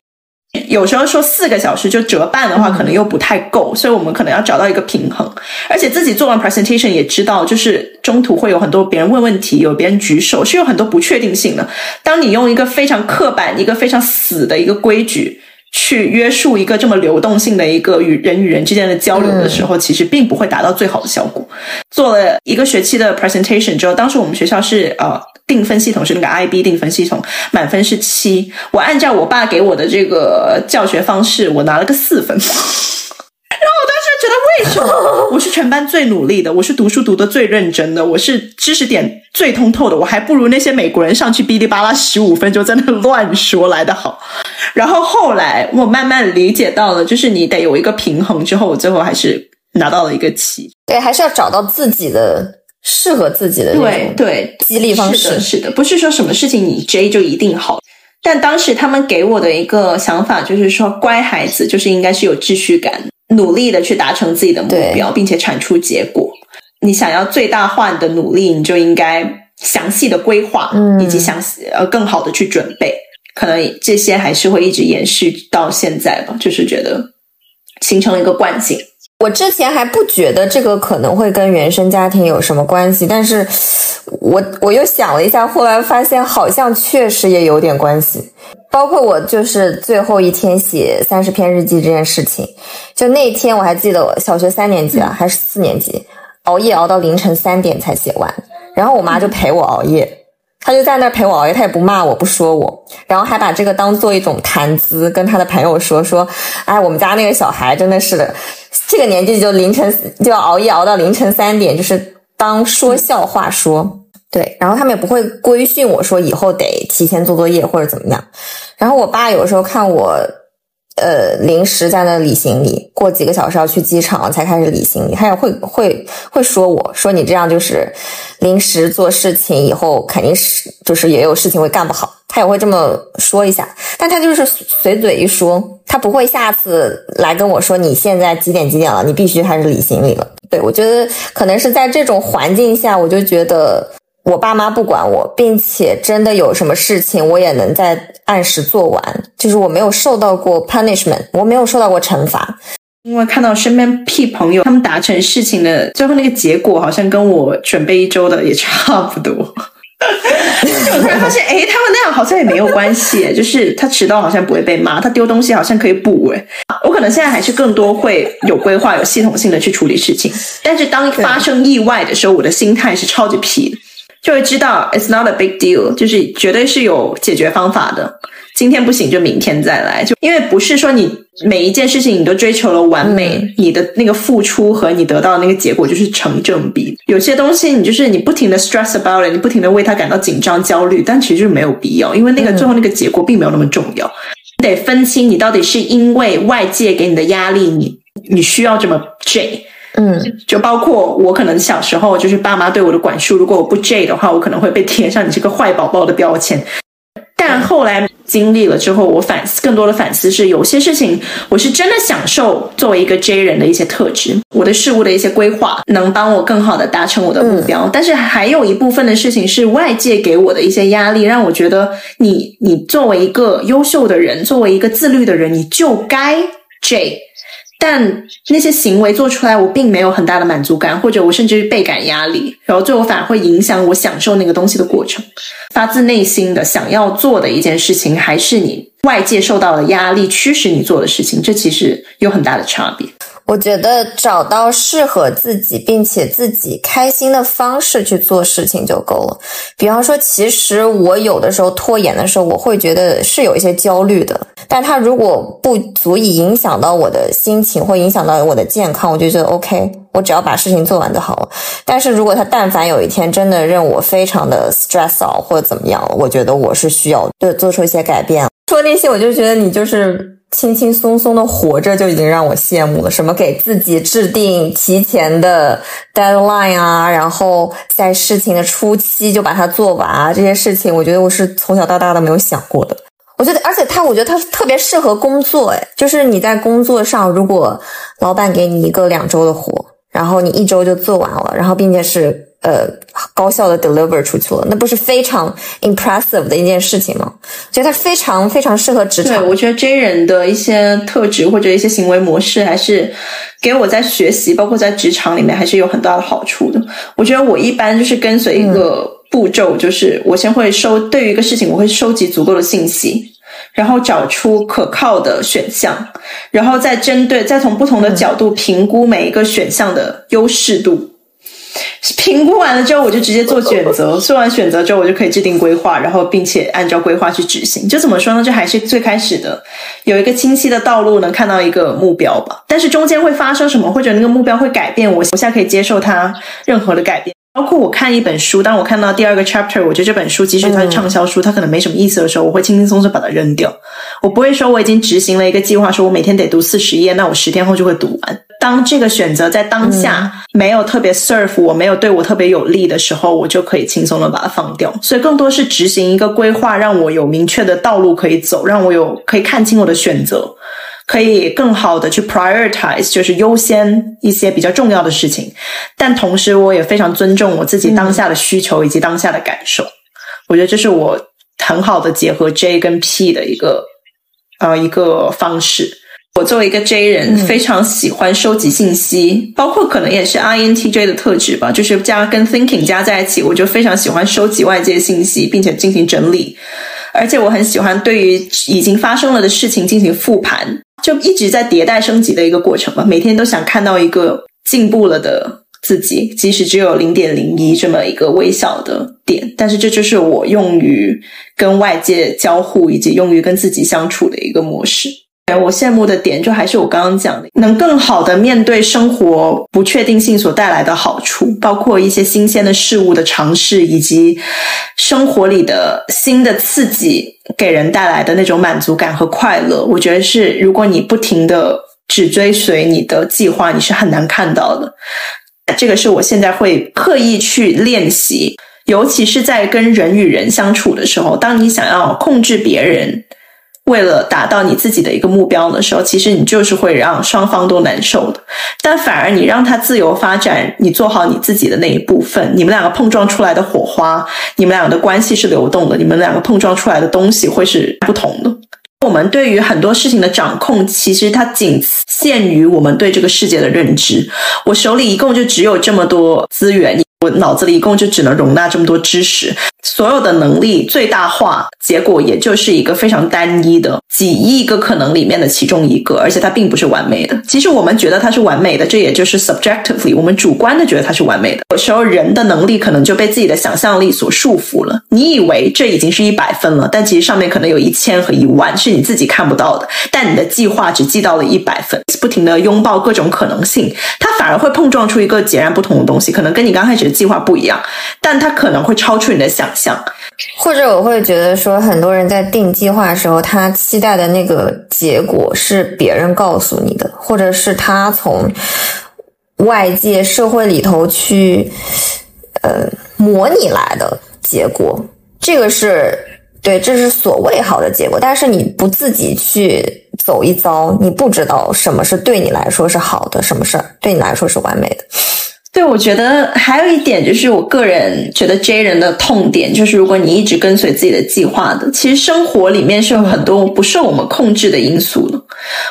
有时候说四个小时就折半的话，可能又不太够，所以我们可能要找到一个平衡。而且自己做完 presentation 也知道，就是中途会有很多别人问问题，有别人举手，是有很多不确定性的。当你用一个非常刻板、一个非常死的一个规矩。去约束一个这么流动性的一个与人与人之间的交流的时候，其实并不会达到最好的效果。做了一个学期的 presentation 之后，当时我们学校是呃定分系统是那个 IB 定分系统，满分是七。我按照我爸给我的这个教学方式，我拿了个四分。然后我当时觉得，为什么 我是全班最努力的，我是读书读的最认真的，我是知识点最通透的，我还不如那些美国人上去哔哩吧啦十五分钟在那乱说来的好。然后后来我慢慢理解到了，就是你得有一个平衡，之后我最后还是拿到了一个七。对，还是要找到自己的适合自己的对对激励方式。是的，是的，不是说什么事情你 J 就一定好。但当时他们给我的一个想法就是说，乖孩子就是应该是有秩序感。努力的去达成自己的目标，并且产出结果。你想要最大化你的努力，你就应该详细的规划，嗯以及详细呃更好的去准备。可能这些还是会一直延续到现在吧，就是觉得形成了一个惯性。我之前还不觉得这个可能会跟原生家庭有什么关系，但是我我又想了一下，后来发现好像确实也有点关系。包括我就是最后一天写三十篇日记这件事情，就那天我还记得，我小学三年级啊还是四年级，熬夜熬到凌晨三点才写完，然后我妈就陪我熬夜。他就在那陪我熬夜，他也不骂我，不说我，然后还把这个当做一种谈资，跟他的朋友说说，哎，我们家那个小孩真的是的，这个年纪就凌晨就要熬夜熬到凌晨三点，就是当说笑话说。对，然后他们也不会规训我说以后得提前做作业或者怎么样。然后我爸有时候看我。呃，临时在那理行李，过几个小时要去机场才开始理行李，他也会会会说我说你这样就是临时做事情，以后肯定是就是也有事情会干不好，他也会这么说一下，但他就是随嘴一说，他不会下次来跟我说你现在几点几点了，你必须开始理行李了。对我觉得可能是在这种环境下，我就觉得。我爸妈不管我，并且真的有什么事情，我也能在按时做完。就是我没有受到过 punishment，我没有受到过惩罚。因为看到身边屁朋友他们达成事情的最后那个结果，好像跟我准备一周的也差不多。就我突然发现，哎，他们那样好像也没有关系。就是他迟到好像不会被骂，他丢东西好像可以补。哎，我可能现在还是更多会有规划、有系统性的去处理事情。但是当发生意外的时候，我的心态是超级屁。就会知道 it's not a big deal，就是绝对是有解决方法的。今天不行就明天再来，就因为不是说你每一件事情你都追求了完美，你的那个付出和你得到的那个结果就是成正比。有些东西你就是你不停的 stress about it，你不停的为他感到紧张焦虑，但其实就是没有必要，因为那个最后那个结果并没有那么重要。你得分清你到底是因为外界给你的压力，你你需要这么 J。嗯，就包括我可能小时候就是爸妈对我的管束，如果我不 J 的话，我可能会被贴上你这个坏宝宝的标签。但后来经历了之后，我反思更多的反思是，有些事情我是真的享受作为一个 J 人的一些特质，我的事物的一些规划能帮我更好的达成我的目标。但是还有一部分的事情是外界给我的一些压力，让我觉得你你作为一个优秀的人，作为一个自律的人，你就该 J。但那些行为做出来，我并没有很大的满足感，或者我甚至倍感压力，然后最后反而会影响我享受那个东西的过程。发自内心的想要做的一件事情，还是你外界受到的压力驱使你做的事情，这其实有很大的差别。我觉得找到适合自己并且自己开心的方式去做事情就够了。比方说，其实我有的时候拖延的时候，我会觉得是有一些焦虑的。但它如果不足以影响到我的心情或影响到我的健康，我就觉得 OK，我只要把事情做完就好了。但是如果它但凡有一天真的让我非常的 stress out 或者怎么样，我觉得我是需要对做出一些改变。说那些，我就觉得你就是。轻轻松松的活着就已经让我羡慕了。什么给自己制定提前的 deadline 啊，然后在事情的初期就把它做完啊，这些事情我觉得我是从小到大都没有想过的。我觉得，而且他，我觉得他特别适合工作，诶，就是你在工作上，如果老板给你一个两周的活，然后你一周就做完了，然后并且是。呃，高效的 deliver 出去了，那不是非常 impressive 的一件事情吗？觉得他非常非常适合职场。对，我觉得 J 人的一些特质或者一些行为模式，还是给我在学习，包括在职场里面，还是有很大的好处的。我觉得我一般就是跟随一个步骤，就是我先会收对于一个事情，我会收集足够的信息，然后找出可靠的选项，然后再针对，再从不同的角度评估每一个选项的优势度。评估完了之后，我就直接做选择。做完选择之后，我就可以制定规划，然后并且按照规划去执行。就怎么说呢？就还是最开始的，有一个清晰的道路，能看到一个目标吧。但是中间会发生什么，或者那个目标会改变，我我现在可以接受它任何的改变。包括我看一本书，当我看到第二个 chapter，我觉得这本书即使它是畅销书，它可能没什么意思的时候，我会轻轻松松把它扔掉。我不会说我已经执行了一个计划，说我每天得读四十页，那我十天后就会读完。当这个选择在当下没有特别 serve 我，没有对我特别有利的时候，我就可以轻松的把它放掉。所以更多是执行一个规划，让我有明确的道路可以走，让我有可以看清我的选择。可以更好的去 prioritize，就是优先一些比较重要的事情，但同时我也非常尊重我自己当下的需求以及当下的感受。我觉得这是我很好的结合 J 跟 P 的一个呃一个方式。我作为一个 J 人，非常喜欢收集信息，包括可能也是 INTJ 的特质吧，就是加跟 thinking 加在一起，我就非常喜欢收集外界信息，并且进行整理。而且我很喜欢对于已经发生了的事情进行复盘。就一直在迭代升级的一个过程吧，每天都想看到一个进步了的自己，即使只有零点零一这么一个微小的点，但是这就是我用于跟外界交互以及用于跟自己相处的一个模式。我羡慕的点，就还是我刚刚讲的，能更好的面对生活不确定性所带来的好处，包括一些新鲜的事物的尝试，以及生活里的新的刺激给人带来的那种满足感和快乐。我觉得是，如果你不停的只追随你的计划，你是很难看到的。这个是我现在会刻意去练习，尤其是在跟人与人相处的时候，当你想要控制别人。为了达到你自己的一个目标的时候，其实你就是会让双方都难受的。但反而你让他自由发展，你做好你自己的那一部分，你们两个碰撞出来的火花，你们两个的关系是流动的，你们两个碰撞出来的东西会是不同的。我们对于很多事情的掌控，其实它仅限于我们对这个世界的认知。我手里一共就只有这么多资源。我脑子里一共就只能容纳这么多知识，所有的能力最大化，结果也就是一个非常单一的几亿个可能里面的其中一个，而且它并不是完美的。其实我们觉得它是完美的，这也就是 subjectively 我们主观的觉得它是完美的。有时候人的能力可能就被自己的想象力所束缚了。你以为这已经是一百分了，但其实上面可能有一千和一万是你自己看不到的。但你的计划只记到了一百分，不停的拥抱各种可能性，它反而会碰撞出一个截然不同的东西，可能跟你刚开始。计划不一样，但它可能会超出你的想象，或者我会觉得说，很多人在定计划的时候，他期待的那个结果是别人告诉你的，或者是他从外界社会里头去呃模拟来的结果。这个是对，这是所谓好的结果，但是你不自己去走一遭，你不知道什么是对你来说是好的，什么事儿对你来说是完美的。对，我觉得还有一点就是，我个人觉得 J 人的痛点就是，如果你一直跟随自己的计划的，其实生活里面是有很多不受我们控制的因素的。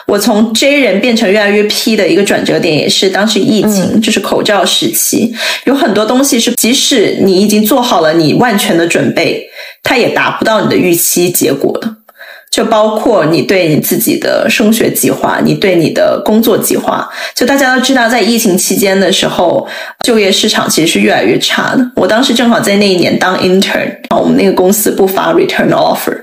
我从 J 人变成越来越 P 的一个转折点，也是当时疫情，就是口罩时期，有很多东西是，即使你已经做好了你万全的准备，它也达不到你的预期结果的。就包括你对你自己的升学计划，你对你的工作计划。就大家都知道，在疫情期间的时候，就业市场其实是越来越差的。我当时正好在那一年当 intern，我们那个公司不发 return offer，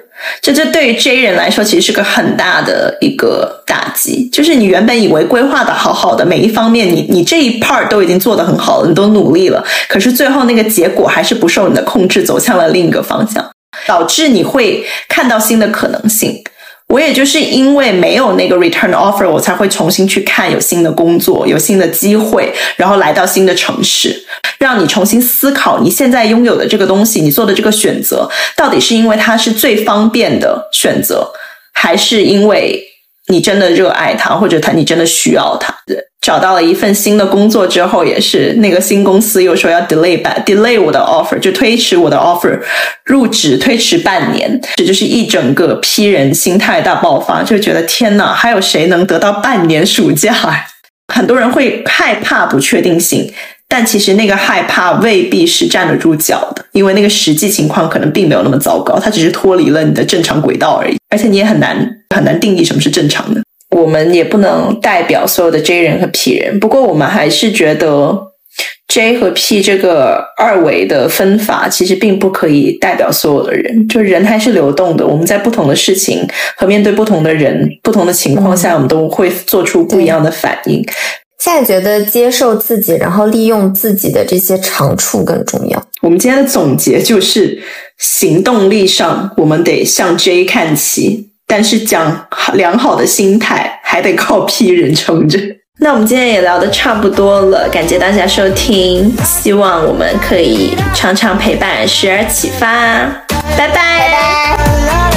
这这对于 J 人来说，其实是个很大的一个打击。就是你原本以为规划的好好的，每一方面你你这一 part 都已经做得很好了，你都努力了，可是最后那个结果还是不受你的控制，走向了另一个方向，导致你会看到新的可能性。我也就是因为没有那个 return offer，我才会重新去看有新的工作、有新的机会，然后来到新的城市，让你重新思考你现在拥有的这个东西，你做的这个选择到底是因为它是最方便的选择，还是因为？你真的热爱它，或者它你真的需要他。找到了一份新的工作之后，也是那个新公司又说要 delay 半 delay 我的 offer，就推迟我的 offer 入职，推迟半年。这就是一整个批人心态大爆发，就觉得天呐，还有谁能得到半年暑假？很多人会害怕不确定性，但其实那个害怕未必是站得住脚的，因为那个实际情况可能并没有那么糟糕，它只是脱离了你的正常轨道而已，而且你也很难。很难定义什么是正常的，我们也不能代表所有的 J 人和 P 人。不过我们还是觉得 J 和 P 这个二维的分法其实并不可以代表所有的人，就人还是流动的。我们在不同的事情和面对不同的人、不同的情况下，我们都会做出不一样的反应。现在觉得接受自己，然后利用自己的这些长处更重要。我们今天的总结就是，行动力上我们得向 J 看齐。但是讲良好的心态还得靠 P 人撑着。那我们今天也聊得差不多了，感谢大家收听，希望我们可以常常陪伴，时而启发。拜拜。